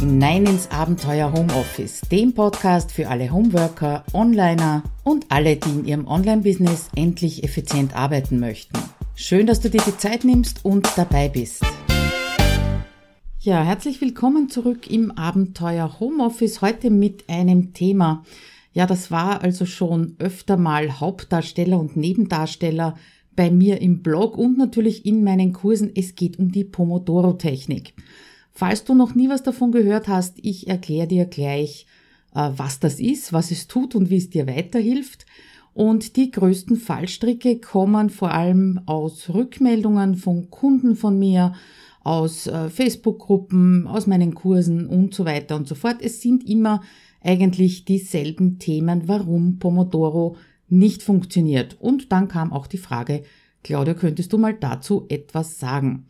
hinein ins Abenteuer Homeoffice, dem Podcast für alle Homeworker, Onliner und alle, die in ihrem Online-Business endlich effizient arbeiten möchten. Schön, dass du dir die Zeit nimmst und dabei bist. Ja, herzlich willkommen zurück im Abenteuer Homeoffice, heute mit einem Thema. Ja, das war also schon öfter mal Hauptdarsteller und Nebendarsteller bei mir im Blog und natürlich in meinen Kursen. Es geht um die Pomodoro-Technik. Falls du noch nie was davon gehört hast, ich erkläre dir gleich, äh, was das ist, was es tut und wie es dir weiterhilft. Und die größten Fallstricke kommen vor allem aus Rückmeldungen von Kunden von mir, aus äh, Facebook-Gruppen, aus meinen Kursen und so weiter und so fort. Es sind immer eigentlich dieselben Themen, warum Pomodoro nicht funktioniert. Und dann kam auch die Frage, Claudia, könntest du mal dazu etwas sagen?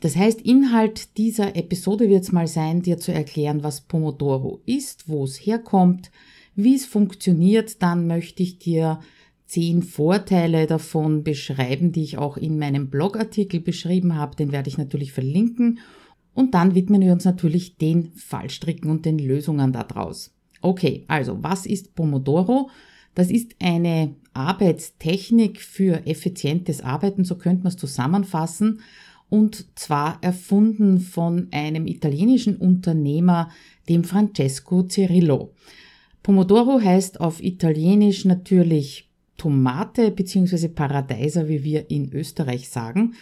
Das heißt, Inhalt dieser Episode wird es mal sein, dir zu erklären, was Pomodoro ist, wo es herkommt, wie es funktioniert. Dann möchte ich dir zehn Vorteile davon beschreiben, die ich auch in meinem Blogartikel beschrieben habe. Den werde ich natürlich verlinken. Und dann widmen wir uns natürlich den Fallstricken und den Lösungen daraus. Okay, also was ist Pomodoro? Das ist eine Arbeitstechnik für effizientes Arbeiten, so könnte man es zusammenfassen und zwar erfunden von einem italienischen Unternehmer, dem Francesco Cirillo. Pomodoro heißt auf Italienisch natürlich Tomate bzw. Paradeiser, wie wir in Österreich sagen.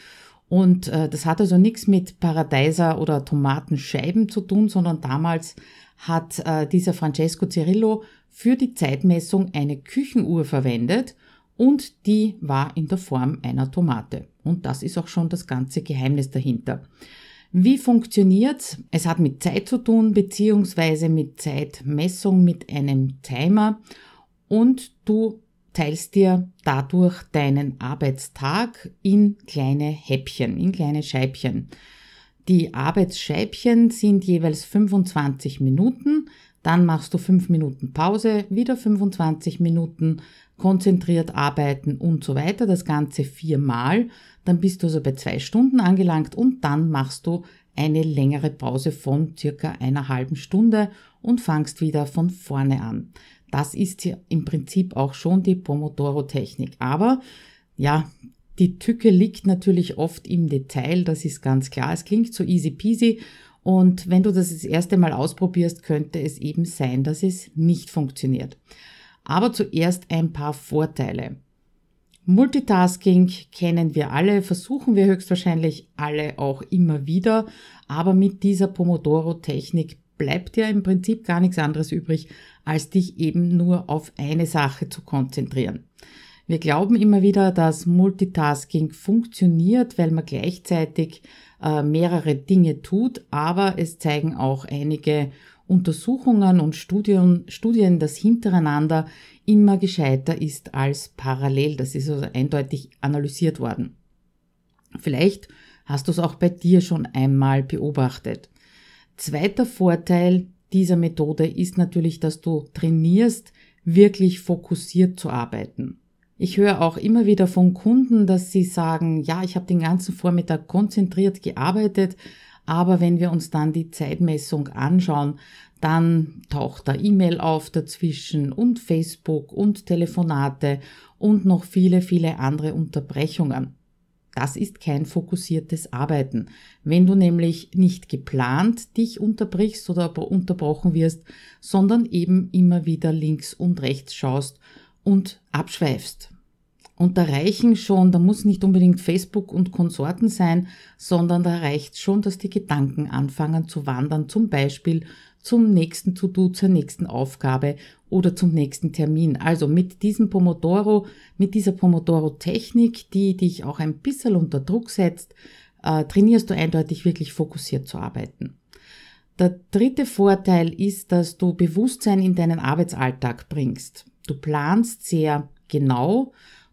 Und äh, das hat also nichts mit Paradeiser oder Tomatenscheiben zu tun, sondern damals hat äh, dieser Francesco Cirillo für die Zeitmessung eine Küchenuhr verwendet und die war in der Form einer Tomate. Und das ist auch schon das ganze Geheimnis dahinter. Wie funktioniert's? Es hat mit Zeit zu tun, beziehungsweise mit Zeitmessung mit einem Timer und du teilst dir dadurch deinen Arbeitstag in kleine Häppchen, in kleine Scheibchen. Die Arbeitsscheibchen sind jeweils 25 Minuten, dann machst du 5 Minuten Pause, wieder 25 Minuten, konzentriert arbeiten und so weiter, das Ganze viermal, dann bist du also bei zwei Stunden angelangt und dann machst du eine längere Pause von circa einer halben Stunde und fangst wieder von vorne an. Das ist hier im Prinzip auch schon die Pomodoro-Technik. Aber ja, die Tücke liegt natürlich oft im Detail, das ist ganz klar. Es klingt so easy peasy und wenn du das das erste Mal ausprobierst, könnte es eben sein, dass es nicht funktioniert. Aber zuerst ein paar Vorteile. Multitasking kennen wir alle, versuchen wir höchstwahrscheinlich alle auch immer wieder, aber mit dieser Pomodoro-Technik bleibt ja im Prinzip gar nichts anderes übrig, als dich eben nur auf eine Sache zu konzentrieren. Wir glauben immer wieder, dass Multitasking funktioniert, weil man gleichzeitig äh, mehrere Dinge tut, aber es zeigen auch einige Untersuchungen und Studien, Studien, dass hintereinander immer gescheiter ist als parallel. Das ist also eindeutig analysiert worden. Vielleicht hast du es auch bei dir schon einmal beobachtet. Zweiter Vorteil dieser Methode ist natürlich, dass du trainierst, wirklich fokussiert zu arbeiten. Ich höre auch immer wieder von Kunden, dass sie sagen, ja, ich habe den ganzen Vormittag konzentriert gearbeitet, aber wenn wir uns dann die Zeitmessung anschauen, dann taucht da E-Mail auf dazwischen und Facebook und Telefonate und noch viele, viele andere Unterbrechungen. Das ist kein fokussiertes Arbeiten. Wenn du nämlich nicht geplant dich unterbrichst oder unterbrochen wirst, sondern eben immer wieder links und rechts schaust und abschweifst. Und da reichen schon, da muss nicht unbedingt Facebook und Konsorten sein, sondern da reicht schon, dass die Gedanken anfangen zu wandern, zum Beispiel zum nächsten To-Do, zur nächsten Aufgabe oder zum nächsten Termin. Also mit diesem Pomodoro, mit dieser Pomodoro-Technik, die dich auch ein bisschen unter Druck setzt, äh, trainierst du eindeutig wirklich fokussiert zu arbeiten. Der dritte Vorteil ist, dass du Bewusstsein in deinen Arbeitsalltag bringst. Du planst sehr genau,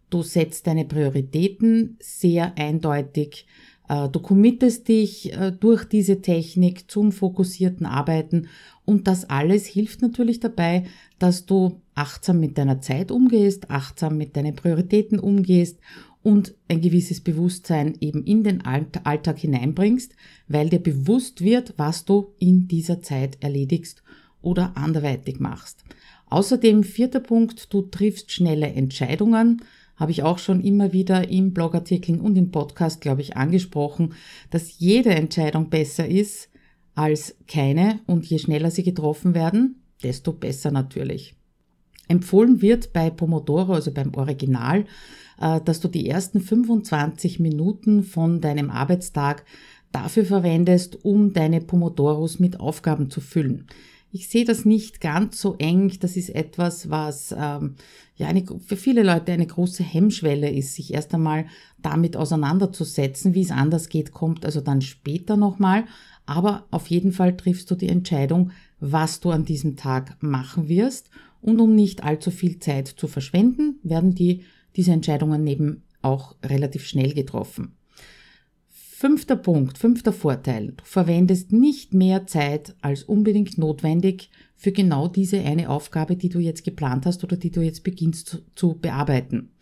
du setzt deine Prioritäten sehr eindeutig, äh, du committest dich äh, durch diese Technik zum fokussierten Arbeiten. Und das alles hilft natürlich dabei, dass du achtsam mit deiner Zeit umgehst, achtsam mit deinen Prioritäten umgehst und ein gewisses Bewusstsein eben in den Alltag hineinbringst, weil dir bewusst wird, was du in dieser Zeit erledigst oder anderweitig machst. Außerdem vierter Punkt, du triffst schnelle Entscheidungen. Habe ich auch schon immer wieder im Blogartikeln und im Podcast, glaube ich, angesprochen, dass jede Entscheidung besser ist als keine und je schneller sie getroffen werden, desto besser natürlich. Empfohlen wird bei Pomodoro, also beim Original, äh, dass du die ersten 25 Minuten von deinem Arbeitstag dafür verwendest, um deine Pomodoros mit Aufgaben zu füllen. Ich sehe das nicht ganz so eng. Das ist etwas, was ähm, ja eine, für viele Leute eine große Hemmschwelle ist, sich erst einmal damit auseinanderzusetzen. Wie es anders geht, kommt also dann später nochmal. Aber auf jeden Fall triffst du die Entscheidung, was du an diesem Tag machen wirst. Und um nicht allzu viel Zeit zu verschwenden, werden die, diese Entscheidungen eben auch relativ schnell getroffen. Fünfter Punkt, fünfter Vorteil. Du verwendest nicht mehr Zeit als unbedingt notwendig für genau diese eine Aufgabe, die du jetzt geplant hast oder die du jetzt beginnst zu, zu bearbeiten.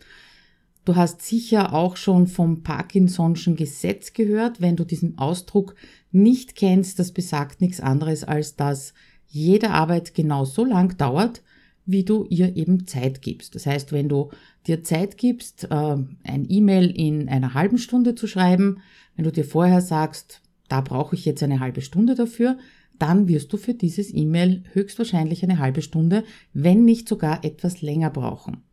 Du hast sicher auch schon vom Parkinson'schen Gesetz gehört. Wenn du diesen Ausdruck nicht kennst, das besagt nichts anderes als, dass jede Arbeit genau so lang dauert, wie du ihr eben Zeit gibst. Das heißt, wenn du dir Zeit gibst, äh, ein E-Mail in einer halben Stunde zu schreiben, wenn du dir vorher sagst, da brauche ich jetzt eine halbe Stunde dafür, dann wirst du für dieses E-Mail höchstwahrscheinlich eine halbe Stunde, wenn nicht sogar etwas länger brauchen.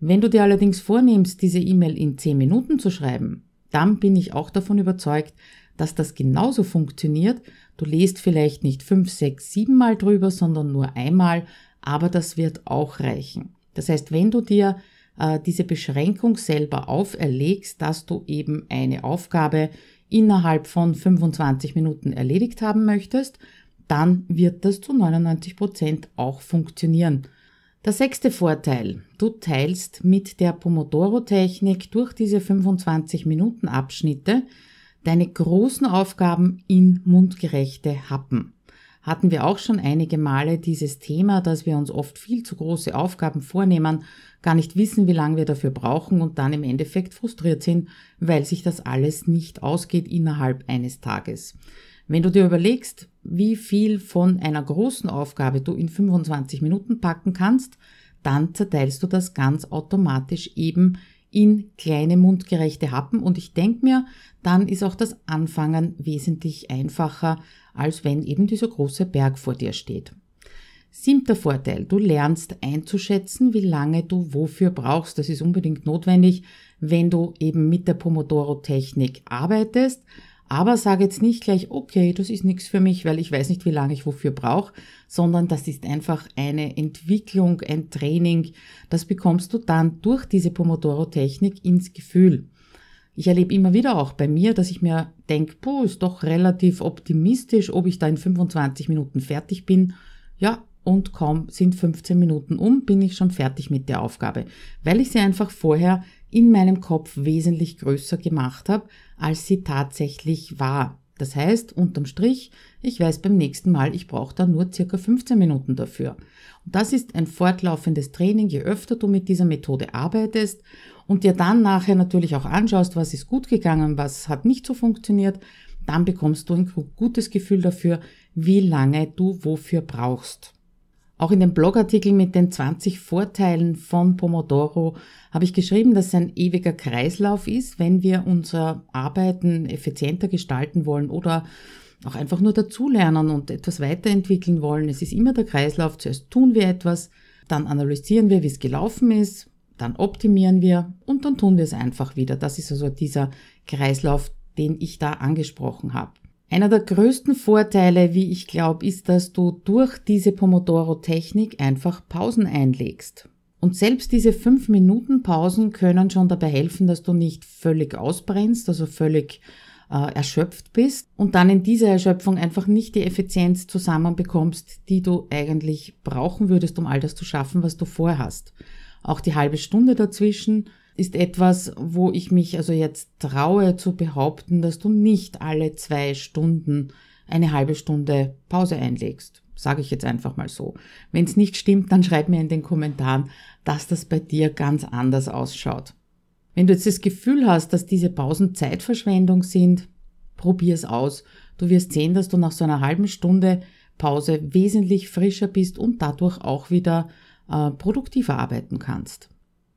Wenn du dir allerdings vornimmst, diese E-Mail in zehn Minuten zu schreiben, dann bin ich auch davon überzeugt, dass das genauso funktioniert. Du lest vielleicht nicht fünf, sechs, sieben Mal drüber, sondern nur einmal, aber das wird auch reichen. Das heißt, wenn du dir äh, diese Beschränkung selber auferlegst, dass du eben eine Aufgabe innerhalb von 25 Minuten erledigt haben möchtest, dann wird das zu 99 Prozent auch funktionieren. Der sechste Vorteil. Du teilst mit der Pomodoro-Technik durch diese 25 Minuten Abschnitte deine großen Aufgaben in mundgerechte Happen hatten wir auch schon einige Male dieses Thema, dass wir uns oft viel zu große Aufgaben vornehmen, gar nicht wissen, wie lange wir dafür brauchen und dann im Endeffekt frustriert sind, weil sich das alles nicht ausgeht innerhalb eines Tages. Wenn du dir überlegst, wie viel von einer großen Aufgabe du in 25 Minuten packen kannst, dann zerteilst du das ganz automatisch eben in kleine mundgerechte Happen und ich denke mir, dann ist auch das Anfangen wesentlich einfacher, als wenn eben dieser große Berg vor dir steht. Siebter Vorteil, du lernst einzuschätzen, wie lange du wofür brauchst. Das ist unbedingt notwendig, wenn du eben mit der Pomodoro-Technik arbeitest. Aber sage jetzt nicht gleich, okay, das ist nichts für mich, weil ich weiß nicht, wie lange ich wofür brauche, sondern das ist einfach eine Entwicklung, ein Training. Das bekommst du dann durch diese Pomodoro-Technik ins Gefühl. Ich erlebe immer wieder auch bei mir, dass ich mir denke, puh, ist doch relativ optimistisch, ob ich da in 25 Minuten fertig bin. Ja, und kaum sind 15 Minuten um, bin ich schon fertig mit der Aufgabe, weil ich sie einfach vorher in meinem Kopf wesentlich größer gemacht habe, als sie tatsächlich war. Das heißt, unterm Strich, ich weiß beim nächsten Mal, ich brauche da nur circa 15 Minuten dafür. Und das ist ein fortlaufendes Training, je öfter du mit dieser Methode arbeitest und dir dann nachher natürlich auch anschaust, was ist gut gegangen, was hat nicht so funktioniert, dann bekommst du ein gutes Gefühl dafür, wie lange du wofür brauchst. Auch in dem Blogartikel mit den 20 Vorteilen von Pomodoro habe ich geschrieben, dass es ein ewiger Kreislauf ist, wenn wir unser Arbeiten effizienter gestalten wollen oder auch einfach nur dazulernen und etwas weiterentwickeln wollen. Es ist immer der Kreislauf. Zuerst tun wir etwas, dann analysieren wir, wie es gelaufen ist, dann optimieren wir und dann tun wir es einfach wieder. Das ist also dieser Kreislauf, den ich da angesprochen habe. Einer der größten Vorteile, wie ich glaube, ist, dass du durch diese Pomodoro-Technik einfach Pausen einlegst. Und selbst diese 5 Minuten Pausen können schon dabei helfen, dass du nicht völlig ausbrennst, also völlig äh, erschöpft bist und dann in dieser Erschöpfung einfach nicht die Effizienz zusammenbekommst, die du eigentlich brauchen würdest, um all das zu schaffen, was du vorhast. Auch die halbe Stunde dazwischen ist etwas, wo ich mich also jetzt traue zu behaupten, dass du nicht alle zwei Stunden eine halbe Stunde Pause einlegst. Sage ich jetzt einfach mal so. Wenn es nicht stimmt, dann schreib mir in den Kommentaren, dass das bei dir ganz anders ausschaut. Wenn du jetzt das Gefühl hast, dass diese Pausen Zeitverschwendung sind, probier es aus. Du wirst sehen, dass du nach so einer halben Stunde Pause wesentlich frischer bist und dadurch auch wieder äh, produktiver arbeiten kannst.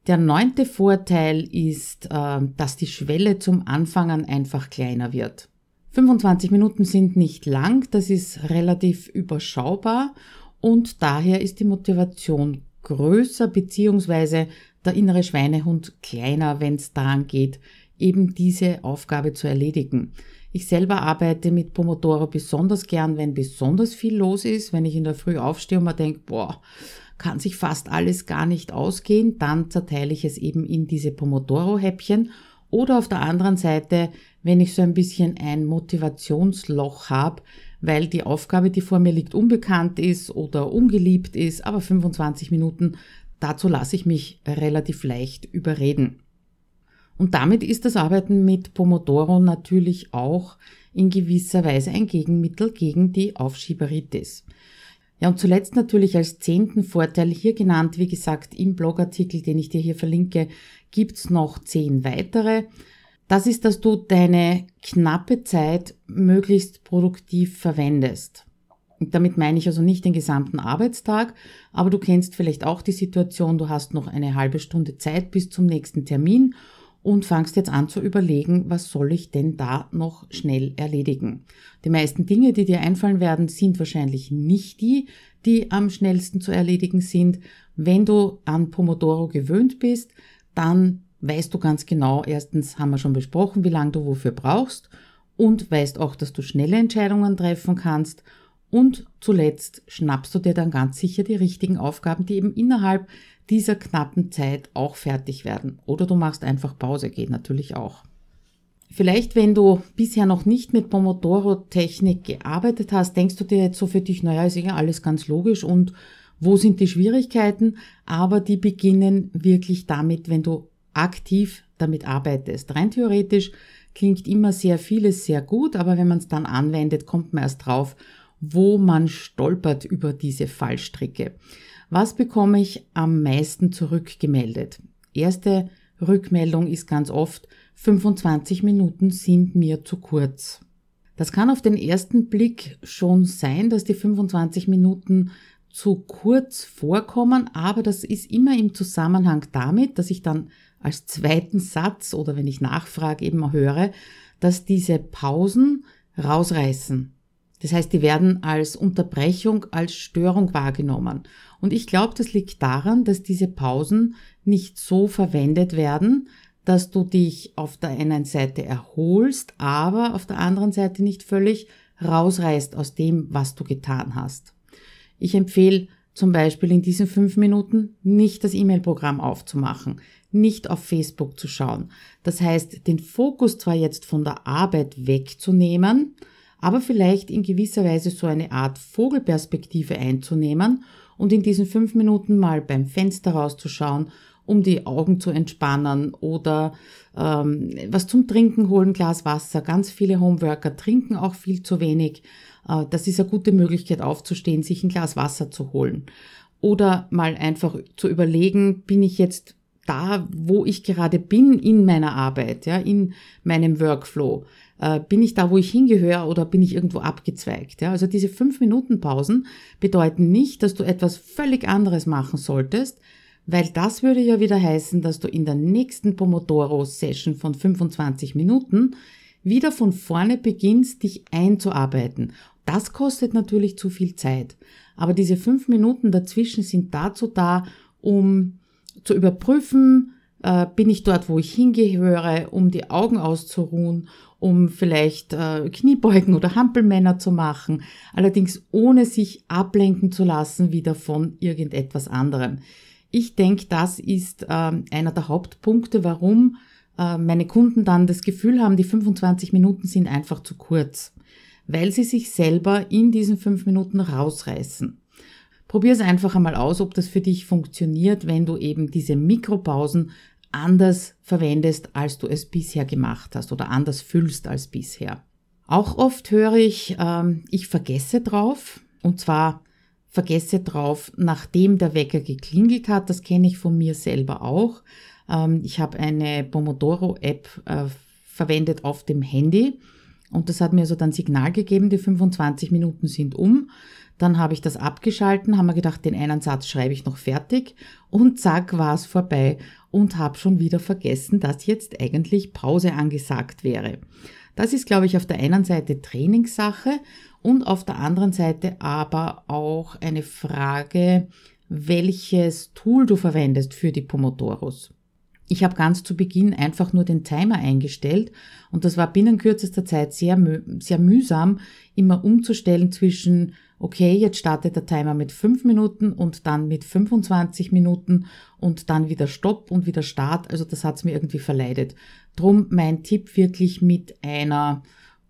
Der neunte Vorteil ist, äh, dass die Schwelle zum Anfangen einfach kleiner wird. 25 Minuten sind nicht lang, das ist relativ überschaubar und daher ist die Motivation größer beziehungsweise der innere Schweinehund kleiner, wenn es daran geht, eben diese Aufgabe zu erledigen. Ich selber arbeite mit Pomodoro besonders gern, wenn besonders viel los ist, wenn ich in der Früh aufstehe und mir denke, boah, kann sich fast alles gar nicht ausgehen, dann zerteile ich es eben in diese Pomodoro-Häppchen. Oder auf der anderen Seite, wenn ich so ein bisschen ein Motivationsloch habe, weil die Aufgabe, die vor mir liegt, unbekannt ist oder ungeliebt ist, aber 25 Minuten, dazu lasse ich mich relativ leicht überreden. Und damit ist das Arbeiten mit Pomodoro natürlich auch in gewisser Weise ein Gegenmittel gegen die Aufschieberitis. Ja, und zuletzt natürlich als zehnten Vorteil hier genannt, wie gesagt, im Blogartikel, den ich dir hier verlinke, gibt's noch zehn weitere. Das ist, dass du deine knappe Zeit möglichst produktiv verwendest. Und damit meine ich also nicht den gesamten Arbeitstag, aber du kennst vielleicht auch die Situation, du hast noch eine halbe Stunde Zeit bis zum nächsten Termin und fangst jetzt an zu überlegen, was soll ich denn da noch schnell erledigen. Die meisten Dinge, die dir einfallen werden, sind wahrscheinlich nicht die, die am schnellsten zu erledigen sind. Wenn du an Pomodoro gewöhnt bist, dann weißt du ganz genau, erstens haben wir schon besprochen, wie lange du wofür brauchst und weißt auch, dass du schnelle Entscheidungen treffen kannst und zuletzt schnappst du dir dann ganz sicher die richtigen Aufgaben, die eben innerhalb dieser knappen Zeit auch fertig werden. Oder du machst einfach Pause, geht natürlich auch. Vielleicht, wenn du bisher noch nicht mit Pomodoro-Technik gearbeitet hast, denkst du dir jetzt so für dich, naja, ist ja alles ganz logisch und wo sind die Schwierigkeiten? Aber die beginnen wirklich damit, wenn du aktiv damit arbeitest. Rein theoretisch klingt immer sehr vieles sehr gut, aber wenn man es dann anwendet, kommt man erst drauf, wo man stolpert über diese Fallstricke. Was bekomme ich am meisten zurückgemeldet? Erste Rückmeldung ist ganz oft, 25 Minuten sind mir zu kurz. Das kann auf den ersten Blick schon sein, dass die 25 Minuten zu kurz vorkommen, aber das ist immer im Zusammenhang damit, dass ich dann als zweiten Satz oder wenn ich nachfrage eben höre, dass diese Pausen rausreißen. Das heißt, die werden als Unterbrechung, als Störung wahrgenommen. Und ich glaube, das liegt daran, dass diese Pausen nicht so verwendet werden, dass du dich auf der einen Seite erholst, aber auf der anderen Seite nicht völlig rausreißt aus dem, was du getan hast. Ich empfehle zum Beispiel in diesen fünf Minuten nicht das E-Mail-Programm aufzumachen, nicht auf Facebook zu schauen. Das heißt, den Fokus zwar jetzt von der Arbeit wegzunehmen, aber vielleicht in gewisser Weise so eine Art Vogelperspektive einzunehmen und in diesen fünf Minuten mal beim Fenster rauszuschauen, um die Augen zu entspannen oder ähm, was zum Trinken holen, Glas Wasser. Ganz viele Homeworker trinken auch viel zu wenig. Äh, das ist eine gute Möglichkeit aufzustehen, sich ein Glas Wasser zu holen. Oder mal einfach zu überlegen, bin ich jetzt da, wo ich gerade bin in meiner Arbeit, ja, in meinem Workflow. Äh, bin ich da, wo ich hingehöre oder bin ich irgendwo abgezweigt? Ja? Also diese fünf Minuten Pausen bedeuten nicht, dass du etwas völlig anderes machen solltest, weil das würde ja wieder heißen, dass du in der nächsten Pomodoro-Session von 25 Minuten wieder von vorne beginnst, dich einzuarbeiten. Das kostet natürlich zu viel Zeit. Aber diese fünf Minuten dazwischen sind dazu da, um zu überprüfen, äh, bin ich dort, wo ich hingehöre, um die Augen auszuruhen, um vielleicht äh, Kniebeugen oder Hampelmänner zu machen, allerdings ohne sich ablenken zu lassen wieder von irgendetwas anderem. Ich denke, das ist äh, einer der Hauptpunkte, warum äh, meine Kunden dann das Gefühl haben, die 25 Minuten sind einfach zu kurz, weil sie sich selber in diesen fünf Minuten rausreißen. Probier es einfach einmal aus, ob das für dich funktioniert, wenn du eben diese Mikropausen anders verwendest, als du es bisher gemacht hast oder anders fühlst als bisher. Auch oft höre ich, ähm, ich vergesse drauf und zwar vergesse drauf, nachdem der Wecker geklingelt hat. Das kenne ich von mir selber auch. Ähm, ich habe eine Pomodoro-App äh, verwendet auf dem Handy und das hat mir so dann Signal gegeben, die 25 Minuten sind um. Dann habe ich das abgeschalten, haben wir gedacht, den einen Satz schreibe ich noch fertig und zack war es vorbei und habe schon wieder vergessen, dass jetzt eigentlich Pause angesagt wäre. Das ist, glaube ich, auf der einen Seite Trainingssache und auf der anderen Seite aber auch eine Frage, welches Tool du verwendest für die Pomodoros. Ich habe ganz zu Beginn einfach nur den Timer eingestellt und das war binnen kürzester Zeit sehr, sehr mühsam, immer umzustellen zwischen, okay, jetzt startet der Timer mit 5 Minuten und dann mit 25 Minuten und dann wieder Stopp und wieder Start. Also das hat's mir irgendwie verleidet. Drum mein Tipp wirklich mit einer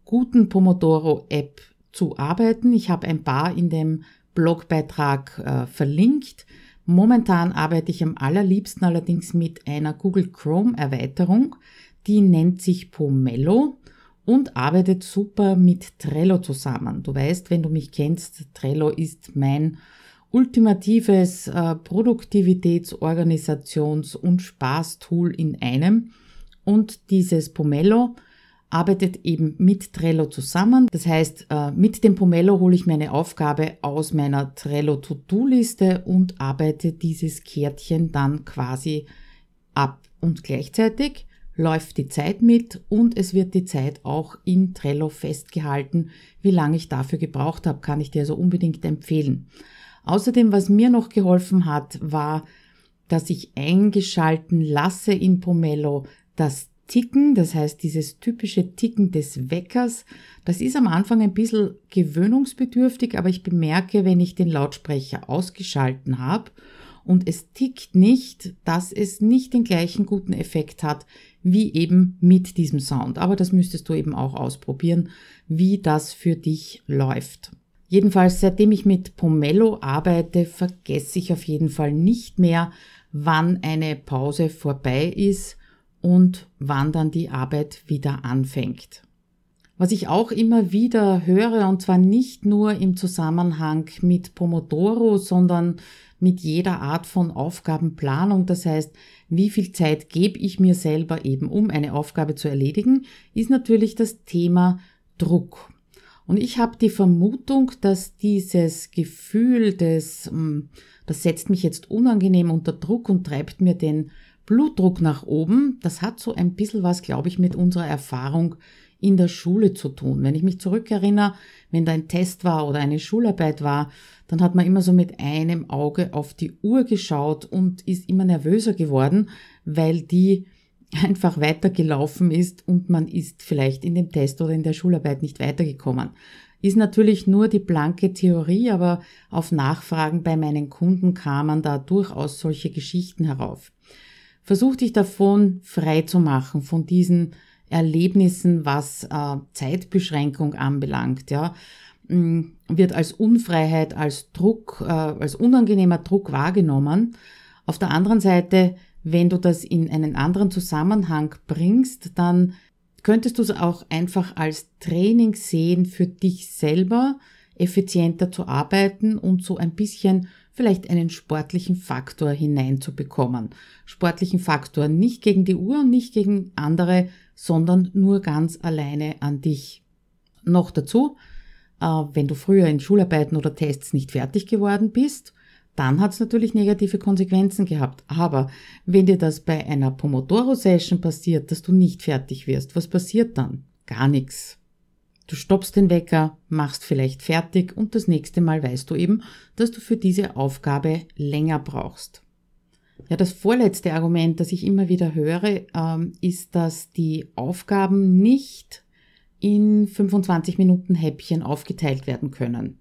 guten Pomodoro-App zu arbeiten. Ich habe ein paar in dem Blogbeitrag äh, verlinkt. Momentan arbeite ich am allerliebsten allerdings mit einer Google Chrome Erweiterung, die nennt sich Pomelo und arbeitet super mit Trello zusammen. Du weißt, wenn du mich kennst, Trello ist mein ultimatives äh, Produktivitäts-, Organisations- und Spaßtool in einem. Und dieses Pomelo arbeitet eben mit Trello zusammen. Das heißt, äh, mit dem Pomelo hole ich meine Aufgabe aus meiner Trello To-Do-Liste und arbeite dieses Kärtchen dann quasi ab. Und gleichzeitig läuft die Zeit mit und es wird die Zeit auch in Trello festgehalten. Wie lange ich dafür gebraucht habe, kann ich dir also unbedingt empfehlen. Außerdem, was mir noch geholfen hat, war, dass ich eingeschalten lasse in Pomelo das Ticken, das heißt dieses typische Ticken des Weckers, das ist am Anfang ein bisschen gewöhnungsbedürftig, aber ich bemerke, wenn ich den Lautsprecher ausgeschalten habe und es tickt nicht, dass es nicht den gleichen guten Effekt hat wie eben mit diesem Sound. Aber das müsstest du eben auch ausprobieren, wie das für dich läuft. Jedenfalls, seitdem ich mit Pomelo arbeite, vergesse ich auf jeden Fall nicht mehr, wann eine Pause vorbei ist und wann dann die Arbeit wieder anfängt. Was ich auch immer wieder höre, und zwar nicht nur im Zusammenhang mit Pomodoro, sondern mit jeder Art von Aufgabenplanung, das heißt, wie viel Zeit gebe ich mir selber eben, um eine Aufgabe zu erledigen, ist natürlich das Thema Druck. Und ich habe die Vermutung, dass dieses Gefühl des, hm, das setzt mich jetzt unangenehm unter Druck und treibt mir den Blutdruck nach oben, das hat so ein bisschen was, glaube ich, mit unserer Erfahrung in der Schule zu tun. Wenn ich mich zurückerinnere, wenn da ein Test war oder eine Schularbeit war, dann hat man immer so mit einem Auge auf die Uhr geschaut und ist immer nervöser geworden, weil die einfach weitergelaufen ist und man ist vielleicht in dem Test oder in der Schularbeit nicht weitergekommen. Ist natürlich nur die blanke Theorie, aber auf Nachfragen bei meinen Kunden kamen da durchaus solche Geschichten herauf. Versuch dich davon frei zu machen, von diesen Erlebnissen, was äh, Zeitbeschränkung anbelangt, ja, mm, wird als Unfreiheit, als Druck, äh, als unangenehmer Druck wahrgenommen. Auf der anderen Seite, wenn du das in einen anderen Zusammenhang bringst, dann könntest du es auch einfach als Training sehen für dich selber, effizienter zu arbeiten und so ein bisschen vielleicht einen sportlichen Faktor hineinzubekommen. Sportlichen Faktor nicht gegen die Uhr und nicht gegen andere, sondern nur ganz alleine an dich. Noch dazu, äh, wenn du früher in Schularbeiten oder Tests nicht fertig geworden bist, dann hat es natürlich negative Konsequenzen gehabt. Aber wenn dir das bei einer Pomodoro-Session passiert, dass du nicht fertig wirst, was passiert dann? Gar nichts. Du stoppst den Wecker, machst vielleicht fertig und das nächste Mal weißt du eben, dass du für diese Aufgabe länger brauchst. Ja, das vorletzte Argument, das ich immer wieder höre, ähm, ist, dass die Aufgaben nicht in 25 Minuten Häppchen aufgeteilt werden können.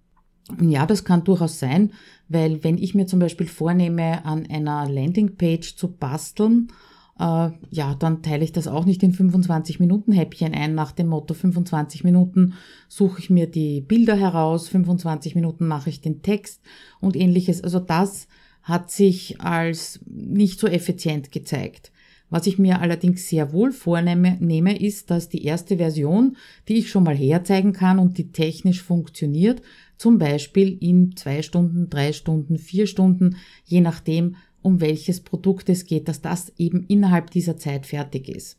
Ja, das kann durchaus sein, weil wenn ich mir zum Beispiel vornehme, an einer Landingpage zu basteln äh, ja, dann teile ich das auch nicht in 25 Minuten Häppchen ein nach dem Motto 25 Minuten suche ich mir die Bilder heraus, 25 Minuten mache ich den Text und ähnliches. Also das hat sich als nicht so effizient gezeigt. Was ich mir allerdings sehr wohl vornehme, nehme, ist, dass die erste Version, die ich schon mal herzeigen kann und die technisch funktioniert, zum Beispiel in zwei Stunden, drei Stunden, vier Stunden, je nachdem, um welches Produkt es geht, dass das eben innerhalb dieser Zeit fertig ist.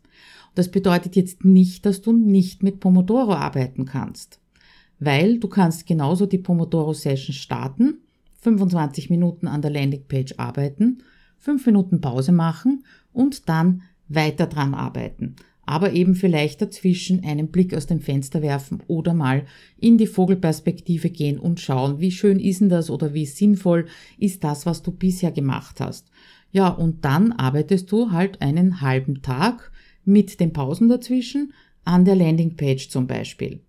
Das bedeutet jetzt nicht, dass du nicht mit Pomodoro arbeiten kannst, weil du kannst genauso die Pomodoro Session starten, 25 Minuten an der Landingpage arbeiten, 5 Minuten Pause machen und dann weiter dran arbeiten aber eben vielleicht dazwischen einen Blick aus dem Fenster werfen oder mal in die Vogelperspektive gehen und schauen, wie schön ist denn das oder wie sinnvoll ist das, was du bisher gemacht hast. Ja, und dann arbeitest du halt einen halben Tag mit den Pausen dazwischen an der Landingpage zum Beispiel.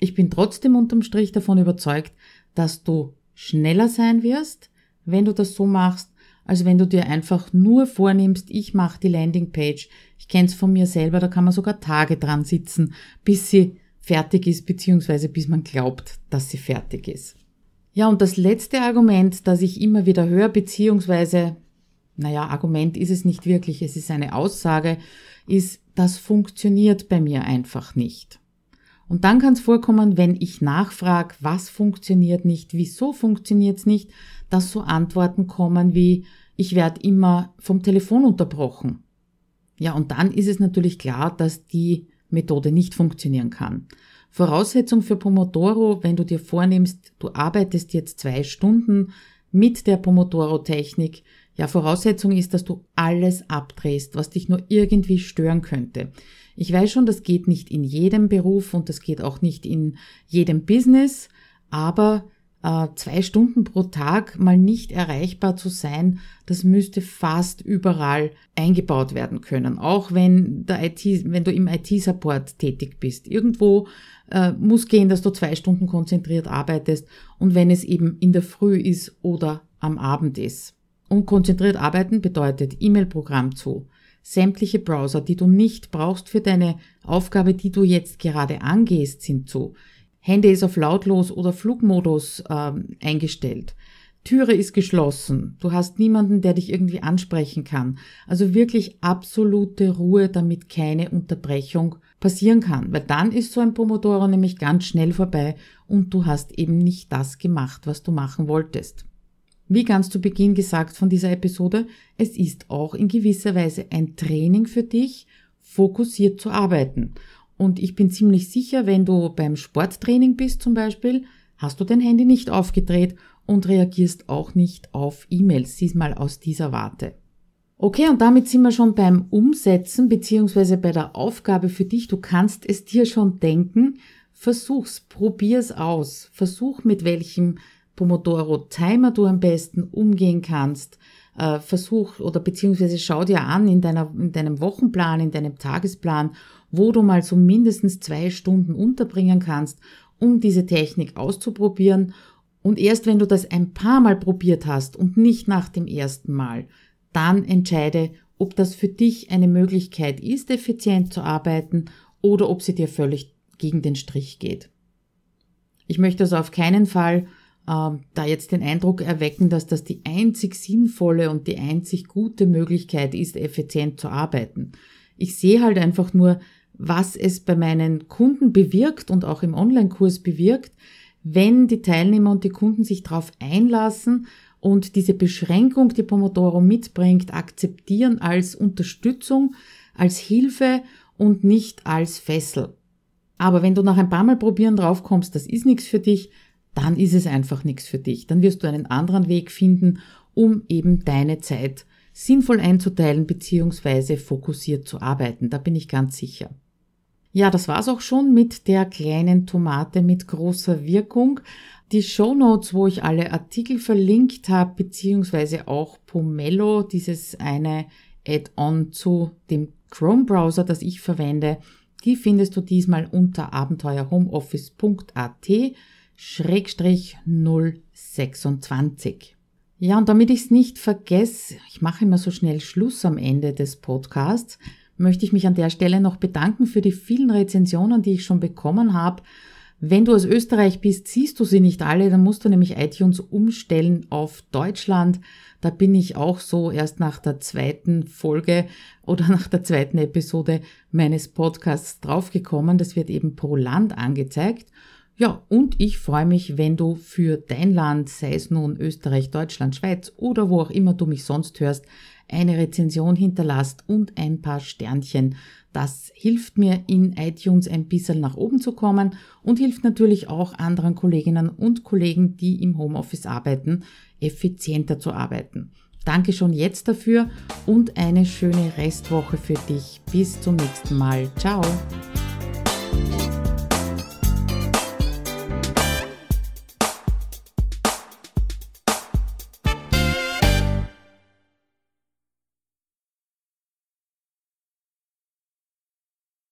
Ich bin trotzdem unterm Strich davon überzeugt, dass du schneller sein wirst, wenn du das so machst, als wenn du dir einfach nur vornimmst, ich mache die Landingpage. Ich kenne es von mir selber, da kann man sogar Tage dran sitzen, bis sie fertig ist, beziehungsweise bis man glaubt, dass sie fertig ist. Ja, und das letzte Argument, das ich immer wieder höre, beziehungsweise, naja, Argument ist es nicht wirklich, es ist eine Aussage, ist, das funktioniert bei mir einfach nicht. Und dann kann es vorkommen, wenn ich nachfrage, was funktioniert nicht, wieso funktioniert es nicht, dass so Antworten kommen wie, ich werde immer vom Telefon unterbrochen. Ja, und dann ist es natürlich klar, dass die Methode nicht funktionieren kann. Voraussetzung für Pomodoro, wenn du dir vornimmst, du arbeitest jetzt zwei Stunden mit der Pomodoro-Technik, ja, Voraussetzung ist, dass du alles abdrehst, was dich nur irgendwie stören könnte. Ich weiß schon, das geht nicht in jedem Beruf und das geht auch nicht in jedem Business, aber äh, zwei Stunden pro Tag mal nicht erreichbar zu sein, das müsste fast überall eingebaut werden können. Auch wenn der IT, wenn du im IT-Support tätig bist. Irgendwo äh, muss gehen, dass du zwei Stunden konzentriert arbeitest und wenn es eben in der Früh ist oder am Abend ist. Und konzentriert arbeiten bedeutet E-Mail-Programm zu, sämtliche Browser, die du nicht brauchst für deine Aufgabe, die du jetzt gerade angehst, sind zu. Handy ist auf lautlos oder Flugmodus äh, eingestellt. Türe ist geschlossen. Du hast niemanden, der dich irgendwie ansprechen kann. Also wirklich absolute Ruhe, damit keine Unterbrechung passieren kann. Weil dann ist so ein Pomodoro nämlich ganz schnell vorbei und du hast eben nicht das gemacht, was du machen wolltest. Wie ganz zu Beginn gesagt von dieser Episode, es ist auch in gewisser Weise ein Training für dich, fokussiert zu arbeiten. Und ich bin ziemlich sicher, wenn du beim Sporttraining bist zum Beispiel, hast du dein Handy nicht aufgedreht und reagierst auch nicht auf E-Mails, siehst mal aus dieser Warte. Okay, und damit sind wir schon beim Umsetzen beziehungsweise bei der Aufgabe für dich. Du kannst es dir schon denken. Versuch's, probier's aus. Versuch mit welchem Pomodoro-Timer du am besten umgehen kannst. Äh, versuch oder beziehungsweise schau dir an in, deiner, in deinem Wochenplan, in deinem Tagesplan, wo du mal so mindestens zwei Stunden unterbringen kannst, um diese Technik auszuprobieren. Und erst wenn du das ein paar Mal probiert hast und nicht nach dem ersten Mal, dann entscheide, ob das für dich eine Möglichkeit ist, effizient zu arbeiten oder ob sie dir völlig gegen den Strich geht. Ich möchte also auf keinen Fall da jetzt den Eindruck erwecken, dass das die einzig sinnvolle und die einzig gute Möglichkeit ist, effizient zu arbeiten. Ich sehe halt einfach nur, was es bei meinen Kunden bewirkt und auch im Online-Kurs bewirkt, wenn die Teilnehmer und die Kunden sich darauf einlassen und diese Beschränkung, die Pomodoro mitbringt, akzeptieren als Unterstützung, als Hilfe und nicht als Fessel. Aber wenn du nach ein paar Mal probieren draufkommst, das ist nichts für dich, dann ist es einfach nichts für dich. Dann wirst du einen anderen Weg finden, um eben deine Zeit sinnvoll einzuteilen bzw. fokussiert zu arbeiten. Da bin ich ganz sicher. Ja, das war's auch schon mit der kleinen Tomate mit großer Wirkung. Die Show Notes, wo ich alle Artikel verlinkt habe, beziehungsweise auch Pomelo, dieses eine Add-on zu dem Chrome-Browser, das ich verwende, die findest du diesmal unter abenteuerhomeoffice.at Schrägstrich 026. Ja, und damit ich es nicht vergesse, ich mache immer so schnell Schluss am Ende des Podcasts, möchte ich mich an der Stelle noch bedanken für die vielen Rezensionen, die ich schon bekommen habe. Wenn du aus Österreich bist, siehst du sie nicht alle, dann musst du nämlich iTunes umstellen auf Deutschland. Da bin ich auch so erst nach der zweiten Folge oder nach der zweiten Episode meines Podcasts draufgekommen. Das wird eben pro Land angezeigt. Ja, und ich freue mich, wenn du für dein Land, sei es nun Österreich, Deutschland, Schweiz oder wo auch immer du mich sonst hörst, eine Rezension hinterlasst und ein paar Sternchen. Das hilft mir in iTunes ein bisschen nach oben zu kommen und hilft natürlich auch anderen Kolleginnen und Kollegen, die im Homeoffice arbeiten, effizienter zu arbeiten. Danke schon jetzt dafür und eine schöne Restwoche für dich. Bis zum nächsten Mal. Ciao.